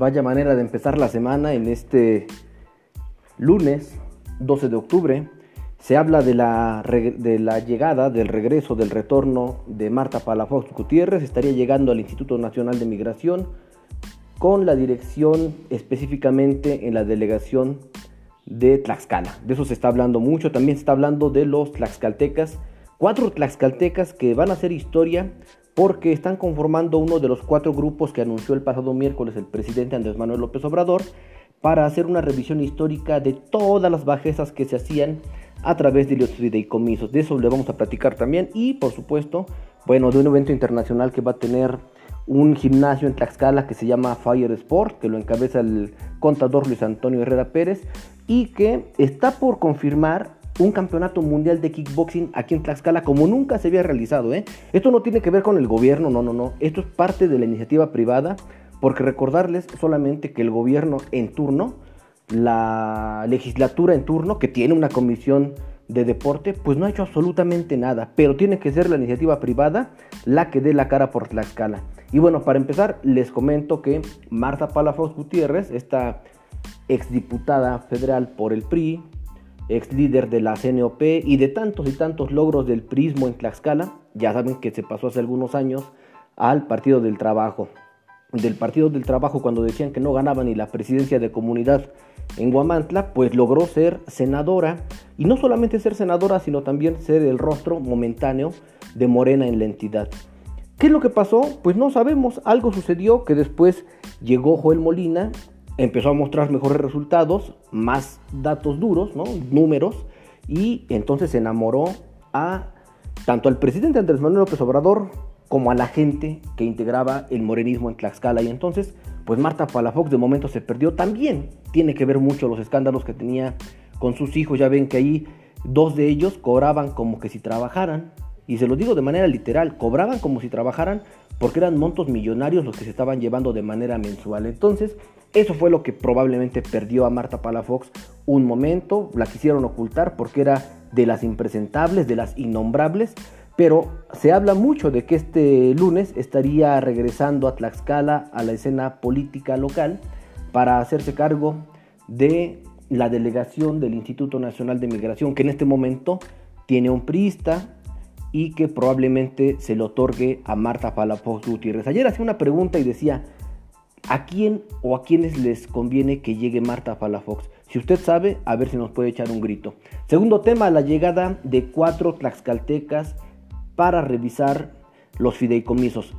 Vaya manera de empezar la semana en este lunes 12 de octubre. Se habla de la, de la llegada, del regreso, del retorno de Marta Palafox Gutiérrez. Estaría llegando al Instituto Nacional de Migración con la dirección específicamente en la delegación de Tlaxcala. De eso se está hablando mucho. También se está hablando de los tlaxcaltecas. Cuatro tlaxcaltecas que van a hacer historia porque están conformando uno de los cuatro grupos que anunció el pasado miércoles el presidente Andrés Manuel López Obrador para hacer una revisión histórica de todas las bajezas que se hacían a través de los fideicomisos. De eso le vamos a platicar también y por supuesto, bueno, de un evento internacional que va a tener un gimnasio en Tlaxcala que se llama Fire Sport, que lo encabeza el contador Luis Antonio Herrera Pérez y que está por confirmar un campeonato mundial de kickboxing aquí en Tlaxcala como nunca se había realizado. ¿eh? Esto no tiene que ver con el gobierno, no, no, no. Esto es parte de la iniciativa privada, porque recordarles solamente que el gobierno en turno, la legislatura en turno, que tiene una comisión de deporte, pues no ha hecho absolutamente nada, pero tiene que ser la iniciativa privada la que dé la cara por Tlaxcala. Y bueno, para empezar, les comento que Marta Palafox Gutiérrez, esta exdiputada federal por el PRI, ex líder de la CNOP y de tantos y tantos logros del prismo en Tlaxcala. Ya saben que se pasó hace algunos años al Partido del Trabajo. Del Partido del Trabajo cuando decían que no ganaba ni la presidencia de comunidad en Guamantla, pues logró ser senadora. Y no solamente ser senadora, sino también ser el rostro momentáneo de Morena en la entidad. ¿Qué es lo que pasó? Pues no sabemos. Algo sucedió que después llegó Joel Molina empezó a mostrar mejores resultados, más datos duros, ¿no? números, y entonces se enamoró a tanto al presidente Andrés Manuel López Obrador como a la gente que integraba el morenismo en Tlaxcala. Y entonces, pues Marta Palafox de momento se perdió. También tiene que ver mucho los escándalos que tenía con sus hijos. Ya ven que ahí dos de ellos cobraban como que si trabajaran. Y se lo digo de manera literal, cobraban como si trabajaran porque eran montos millonarios los que se estaban llevando de manera mensual. Entonces, eso fue lo que probablemente perdió a Marta Palafox un momento, la quisieron ocultar porque era de las impresentables, de las innombrables, pero se habla mucho de que este lunes estaría regresando a Tlaxcala a la escena política local para hacerse cargo de la delegación del Instituto Nacional de Migración, que en este momento tiene un priista, y que probablemente se le otorgue a Marta Palafox Gutiérrez. Ayer hacía una pregunta y decía, ¿a quién o a quiénes les conviene que llegue Marta Palafox? Si usted sabe, a ver si nos puede echar un grito. Segundo tema, la llegada de cuatro tlaxcaltecas para revisar los fideicomisos.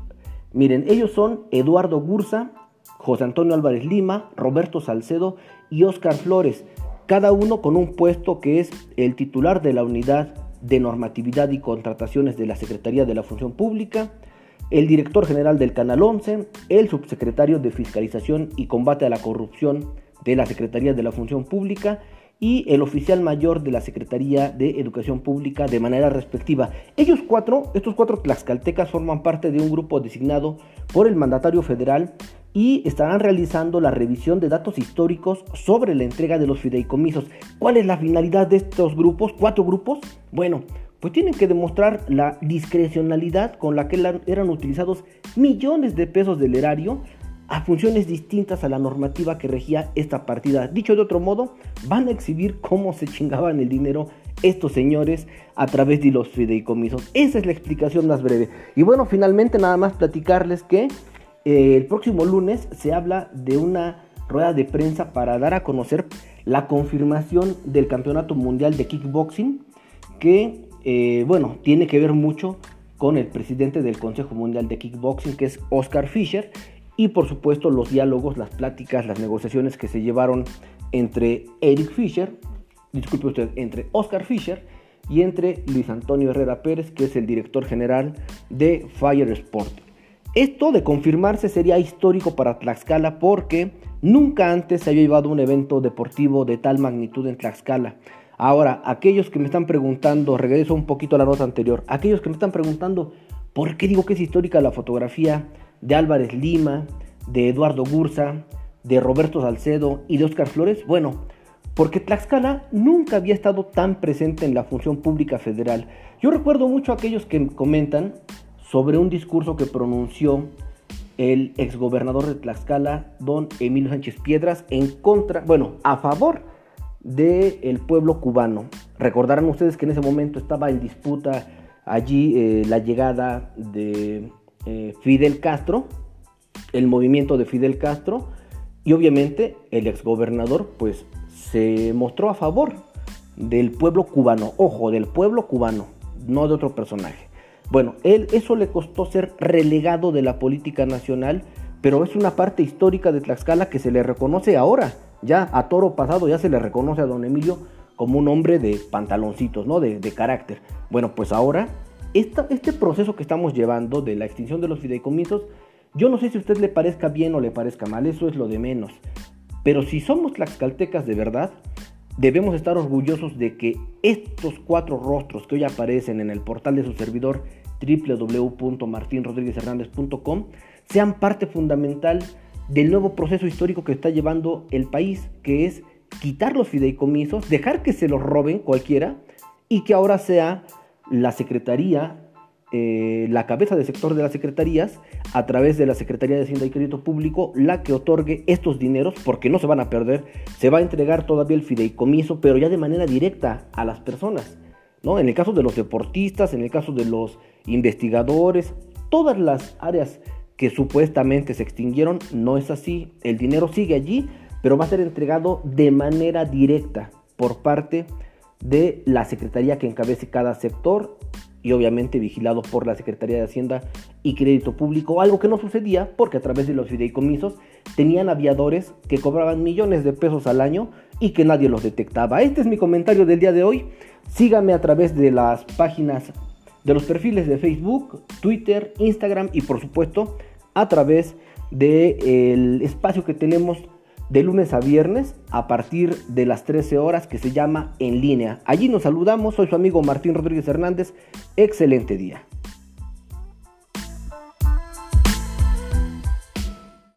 Miren, ellos son Eduardo Gursa, José Antonio Álvarez Lima, Roberto Salcedo y Oscar Flores, cada uno con un puesto que es el titular de la unidad de Normatividad y Contrataciones de la Secretaría de la Función Pública, el director general del Canal 11, el subsecretario de Fiscalización y Combate a la Corrupción de la Secretaría de la Función Pública y el oficial mayor de la Secretaría de Educación Pública de manera respectiva. Ellos cuatro, estos cuatro tlaxcaltecas forman parte de un grupo designado por el mandatario federal y estarán realizando la revisión de datos históricos sobre la entrega de los fideicomisos. ¿Cuál es la finalidad de estos grupos? ¿Cuatro grupos? Bueno, pues tienen que demostrar la discrecionalidad con la que eran utilizados millones de pesos del erario a funciones distintas a la normativa que regía esta partida. Dicho de otro modo, van a exhibir cómo se chingaban el dinero estos señores a través de los fideicomisos. Esa es la explicación más breve. Y bueno, finalmente nada más platicarles que eh, el próximo lunes se habla de una rueda de prensa para dar a conocer la confirmación del Campeonato Mundial de Kickboxing, que, eh, bueno, tiene que ver mucho con el presidente del Consejo Mundial de Kickboxing, que es Oscar Fischer, y por supuesto los diálogos, las pláticas, las negociaciones que se llevaron entre Eric Fischer, disculpe usted, entre Oscar Fischer y entre Luis Antonio Herrera Pérez, que es el director general de Fire Sport. Esto de confirmarse sería histórico para Tlaxcala porque nunca antes se había llevado un evento deportivo de tal magnitud en Tlaxcala. Ahora, aquellos que me están preguntando, regreso un poquito a la nota anterior, aquellos que me están preguntando, ¿por qué digo que es histórica la fotografía de Álvarez Lima, de Eduardo Gursa, de Roberto Salcedo y de Oscar Flores? Bueno, porque Tlaxcala nunca había estado tan presente en la función pública federal. Yo recuerdo mucho a aquellos que comentan sobre un discurso que pronunció el exgobernador de Tlaxcala, don Emilio Sánchez Piedras, en contra, bueno, a favor del pueblo cubano. Recordarán ustedes que en ese momento estaba en disputa allí eh, la llegada de eh, Fidel Castro, el movimiento de Fidel Castro, y obviamente el exgobernador pues se mostró a favor del pueblo cubano, ojo, del pueblo cubano, no de otro personaje. Bueno, él, eso le costó ser relegado de la política nacional, pero es una parte histórica de Tlaxcala que se le reconoce ahora. Ya a toro pasado ya se le reconoce a don Emilio como un hombre de pantaloncitos, ¿no? De, carácter. Bueno, pues ahora, este proceso que estamos llevando de la extinción de los fideicomisos, yo no sé si a usted le parezca bien o le parezca mal, eso es lo de menos. Pero si somos tlaxcaltecas de verdad, debemos estar orgullosos de que estos cuatro rostros que hoy aparecen en el portal de su servidor www.martinrodriguezhernandez.com sean parte fundamental del nuevo proceso histórico que está llevando el país, que es quitar los fideicomisos, dejar que se los roben cualquiera y que ahora sea la Secretaría, eh, la cabeza de sector de las secretarías, a través de la Secretaría de Hacienda y Crédito Público, la que otorgue estos dineros, porque no se van a perder, se va a entregar todavía el fideicomiso, pero ya de manera directa a las personas. ¿no? En el caso de los deportistas, en el caso de los investigadores, todas las áreas que supuestamente se extinguieron, no es así. El dinero sigue allí, pero va a ser entregado de manera directa por parte de la Secretaría que encabece cada sector y obviamente vigilado por la Secretaría de Hacienda y Crédito Público, algo que no sucedía porque a través de los fideicomisos tenían aviadores que cobraban millones de pesos al año y que nadie los detectaba. Este es mi comentario del día de hoy. Sígame a través de las páginas de los perfiles de Facebook, Twitter, Instagram y por supuesto a través del espacio que tenemos de lunes a viernes a partir de las 13 horas que se llama En línea. Allí nos saludamos, soy su amigo Martín Rodríguez Hernández, excelente día.